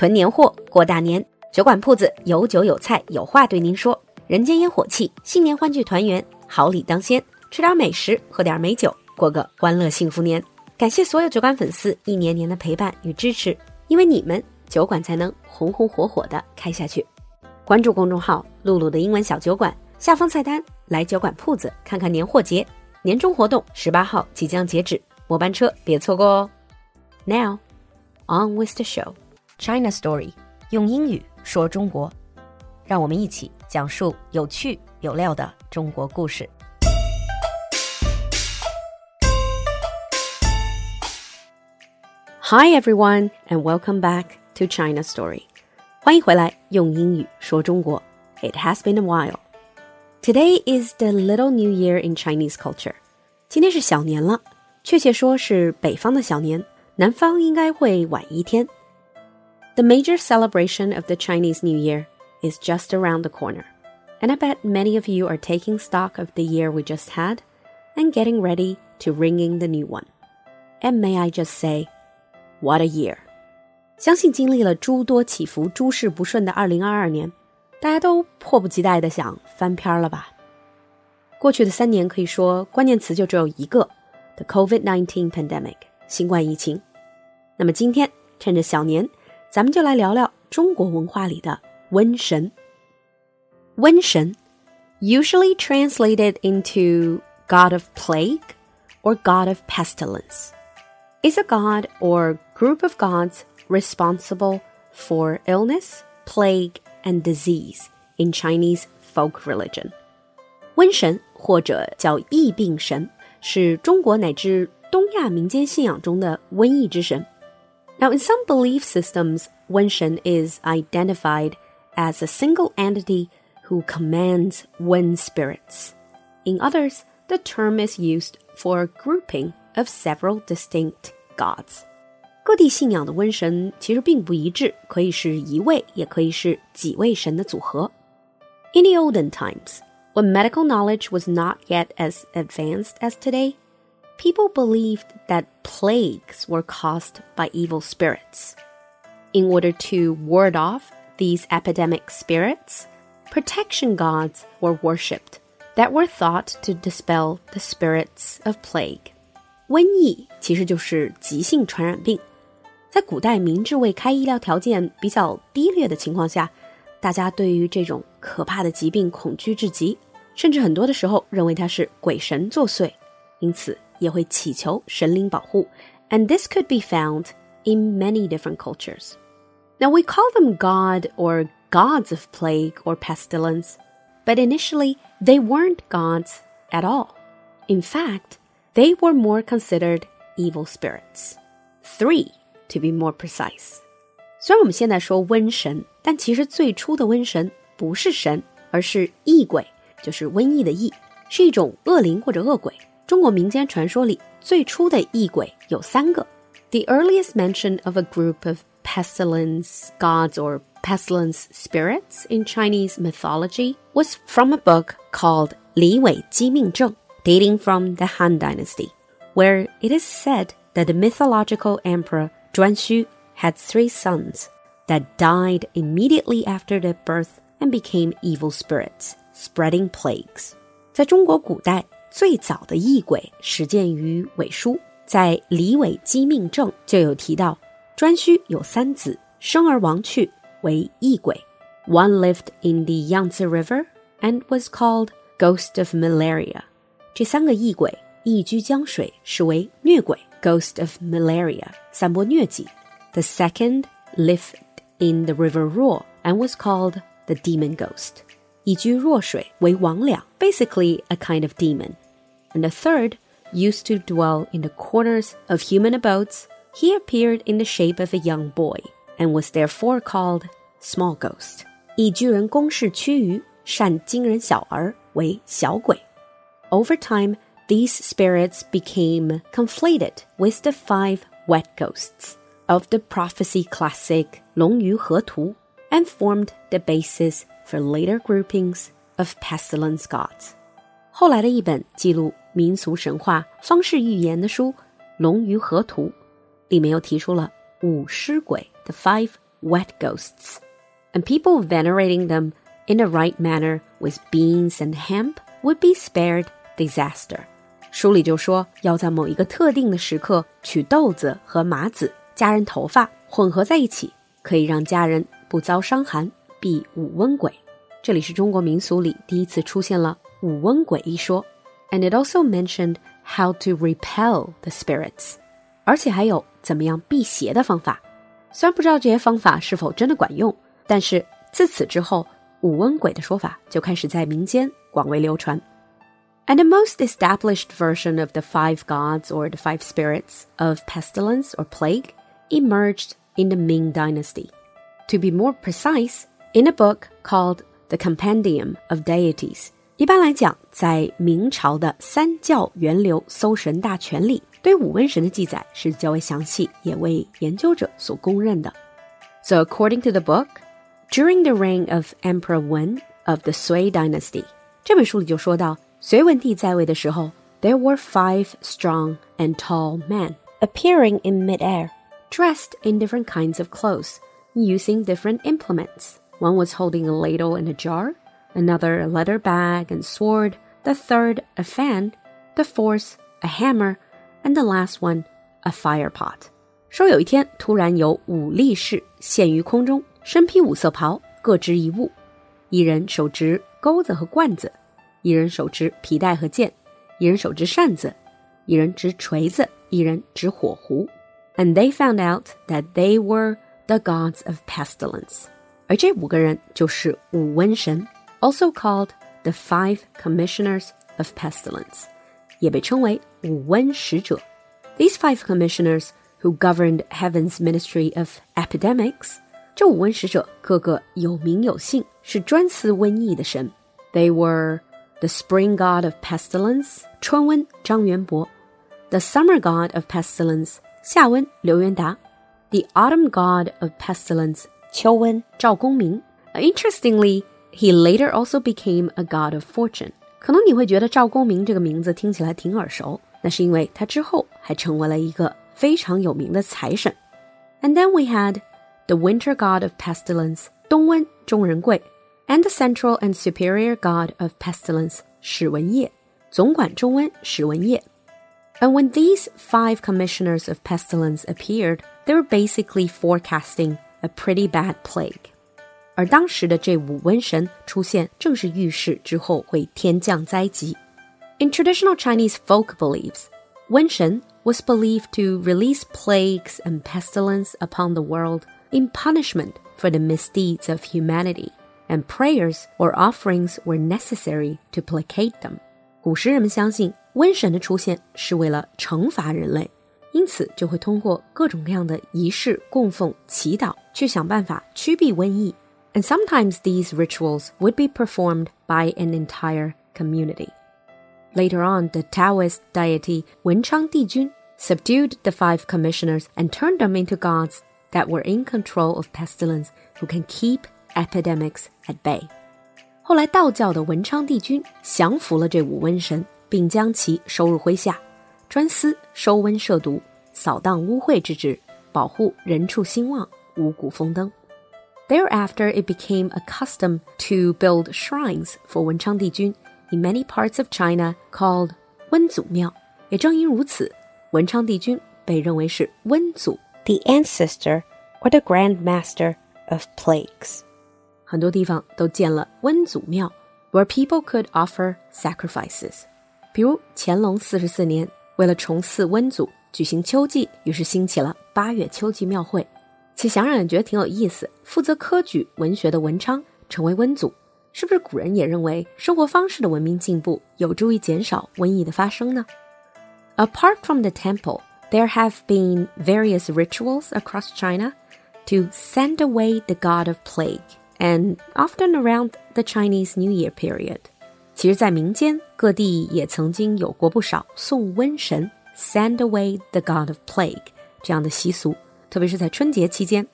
囤年货过大年，酒馆铺子有酒有菜有话对您说。人间烟火气，新年欢聚团圆，好礼当先，吃点美食，喝点美酒，过个欢乐幸福年。感谢所有酒馆粉丝一年年的陪伴与支持，因为你们，酒馆才能红红火火的开下去。关注公众号“露露的英文小酒馆”，下方菜单来酒馆铺子看看年货节，年终活动十八号即将截止，末班车别错过哦。Now on with the show. China Story，用英语说中国，让我们一起讲述有趣有料的中国故事。Hi everyone, and welcome back to China Story. 欢迎回来，用英语说中国。It has been a while. Today is the Little New Year in Chinese culture. 今天是小年了，确切说是北方的小年，南方应该会晚一天。 the major celebration of the Chinese New Year is just around the corner, and I bet many of you are taking stock of the year we just had and getting ready to ring in the new one. And may I just say, what a year! 相信经历了诸多起伏、诸事不顺的2022年，大家都迫不及待的想翻篇了吧？过去的三年可以说关键词就只有一个：the COVID-19 pandemic，新冠疫情。那么今天趁着小年。 咱们就来聊聊中国文化里的瘟神。瘟神，usually translated into god of plague or god of pestilence, is a god or group of gods responsible for illness, plague, and disease in Chinese folk religion. 瘟神或者叫疫病神，是中国乃至东亚民间信仰中的瘟疫之神。 now, in some belief systems, Wenshen is identified as a single entity who commands Wen spirits. In others, the term is used for a grouping of several distinct gods. 各地信仰的瘟神其实并不一致，可以是一位，也可以是几位神的组合。In the olden times, when medical knowledge was not yet as advanced as today, people believed that plagues were caused by evil spirits. In order to ward off these epidemic spirits, protection gods were worshipped that were thought to dispel the spirits of plague. 瘟疫其实就是急性传染病，在古代明治未开、医疗条件比较低劣的情况下，大家对于这种可怕的疾病恐惧至极，甚至很多的时候认为它是鬼神作祟，因此 也会祈求神灵保护，and this could be found in many different cultures. Now we call them god or gods of plague or pestilence, but initially they weren't gods at all. In fact, they were more considered evil spirits. Three, to be more precise. 虽然我们现在说瘟神，但其实最初的瘟神不是神，而是疫鬼，就是瘟疫的疫，是一种恶灵或者恶鬼。中国民间传说里最初的疫鬼有三个。The earliest mention of a group of pestilence gods or pestilence spirits in Chinese mythology was from a book called Li Wei Ji Ming Zheng, dating from the Han Dynasty, where it is said that the mythological emperor Zhuan Xu had three sons that died immediately after their birth and became evil spirits, spreading plagues. 在中国古代，最早的异鬼始见于韦书，在《李韦姬命证》就有提到，颛顼有三子，生而亡去为异鬼。One lived in the Yangtze River and was called Ghost of Malaria。这三个异鬼异居江水，是为疟鬼 Ghost of Malaria，散播疟疾。The second lived in the River Ruo and was called the Demon Ghost。一居弱水为魍魉，basically a kind of demon. And the third used to dwell in the corners of human abodes. He appeared in the shape of a young boy and was therefore called small ghost. 以居人宫室区隅，善惊人小儿为小鬼。Over time, these spirits became conflated with the five wet ghosts of the prophecy classic 龙鱼河图 and formed the basis for later groupings of pestilence gods. 后来的一本记录 民俗神话方式预言的书《龙鱼河图》里面又提出了五尸鬼 （The Five wet ghosts, and people venerating them in the right manner with beans and hemp would be spared disaster. 书里就说，要在某一个特定的时刻取豆子和麻子、家人头发混合在一起，可以让家人不遭伤寒，避五瘟鬼。这里是中国民俗里第一次出现了五瘟鬼一说 and it also mentioned how to repel the spirits，而且还有怎么样辟邪的方法。虽然不知道这些方法是否真的管用，但是自此之后，五瘟鬼的说法就开始在民间广为流传。And the most established version of the five gods or the five spirits of pestilence or plague emerged in the Ming Dynasty. To be more precise, in a book called The Compendium of Deities 一般来讲，在明朝的《三教源流搜神大全》里，对五瘟神的记载是较为详细，也为研究者所公认的。So according to the book, during the reign of Emperor Wen of the Sui Dynasty，这本书里就说到。隋文帝在位的时候，there were five strong and tall men appearing in midair, dressed in different kinds of clothes, using different implements. One was holding a ladle and a jar, another a leather bag and sword, the third a fan, the fourth a hammer, and the last one a fire pot. 说有一天，突然有五力士现于空中，身披五色袍，各执一物，一人手执钩子和罐子，一人手执皮带和剑，一人手执扇子，一人执锤子，一人执火壶。And they found out that they were the gods of pestilence。而这五个人就是五瘟神 also called the Five Commissioners of Pestilence, 也被称为五瘟使者。These five commissioners who governed heaven's ministry of epidemics，这五瘟使者个个有名有姓，是专司瘟疫的神。They were the spring god of pestilence，春温张元伯；the summer god of pestilence，夏温刘元达；the autumn god of pestilence，秋温赵公明。Interestingly。he later also became a god of fortune. 可能你会觉得赵公明这个名字听起来挺耳熟，那是因为他之后还成为了一个非常有名的财神。And then we had the winter god of pestilence 冬温钟仁贵。and the central and superior god of pestilence, 史文业, And when these five commissioners of pestilence appeared, they were basically forecasting a pretty bad plague. 而当时的这五瘟神出现，正是预示之后会天降灾疾。In traditional Chinese folk beliefs, 瘟神 was believed to release plagues and pestilence upon the world in punishment for the misdeeds of humanity and prayers or offerings were necessary to placate them. 古时人们相信瘟神的出现是为了惩罚人类，因此就会通过各种各样的仪式、供奉、祈祷去想办法驱避瘟疫。 And sometimes these rituals would be performed by an entire community. Later on, the Taoist deity Wenchang Dijun subdued the five commissioners and turned them into gods that were in control of pestilence who can keep epidemics at bay。后来道教的文昌帝君降服了这五瘟神，并将其收入麾下，专司收瘟摄毒、扫荡污秽之职，保护人畜兴旺、五谷丰登。 Thereafter, it became a custom to build shrines for 文昌帝君 in many parts of China called 温祖庙。也正因如此，文昌帝君被认为是温祖，the ancestor or the grand master of plagues。很多地方都建了温祖庙，where people could offer sacrifices。比如干隆四十四年，为了重祀温祖，举行秋祭，于是兴起了八月秋季庙会。 其想想也觉得挺有意思。负责科举文学的文昌成为温祖，是不是古人也认为生活方式的文明进步有助于减少瘟疫的发生呢？Apart from the temple, there have been various rituals across China to send away the god of plague and often around the Chinese New Year period. 其实，在民间各地也曾经有过不少送瘟神 （send away the god of plague） 这样的习俗， 特别是在春节期间。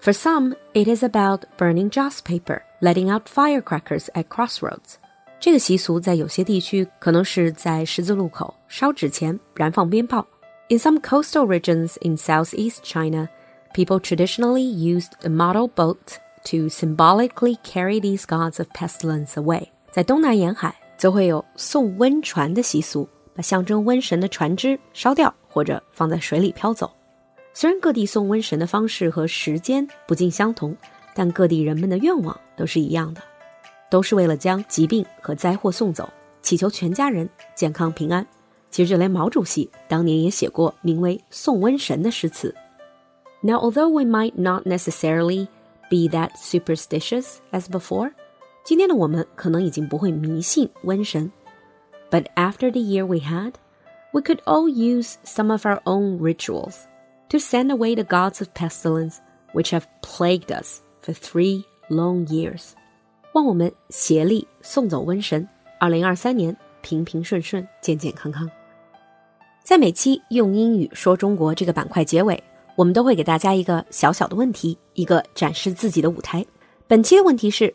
For some, it is about burning joss paper, letting out firecrackers at crossroads. 这个习俗在有些地区可能是在十字路口烧纸钱、燃放鞭炮。In some coastal regions in southeast China, people traditionally used a model boat to symbolically carry these gods of pestilence away. 在东南沿海，则会有送瘟船的习俗，把象征瘟神的船只烧掉或者放在水里飘走。虽然各地送瘟神的方式和时间不尽相同，但各地人们的愿望都是一样的，都是为了将疾病和灾祸送走，祈求全家人健康平安。其实，就连毛主席当年也写过名为《送瘟神》的诗词。Now, although we might not necessarily be that superstitious as before，今天的我们可能已经不会迷信瘟神，but after the year we had, we could all use some of our own rituals to send away the gods of pestilence which have plagued us for three long years。望我们协力送走瘟神，二零二三年平平顺顺、健健康康。在每期用英语说中国这个板块结尾，我们都会给大家一个小小的问题，一个展示自己的舞台。本期的问题是：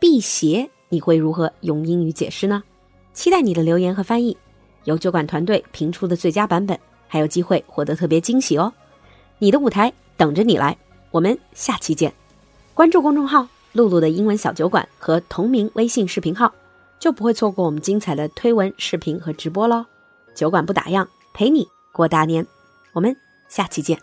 辟邪，你会如何用英语解释呢？期待你的留言和翻译，由酒馆团队评出的最佳版本，还有机会获得特别惊喜哦！你的舞台等着你来，我们下期见！关注公众号“露露的英文小酒馆”和同名微信视频号，就不会错过我们精彩的推文、视频和直播喽！酒馆不打烊。陪你过大年，我们下期见。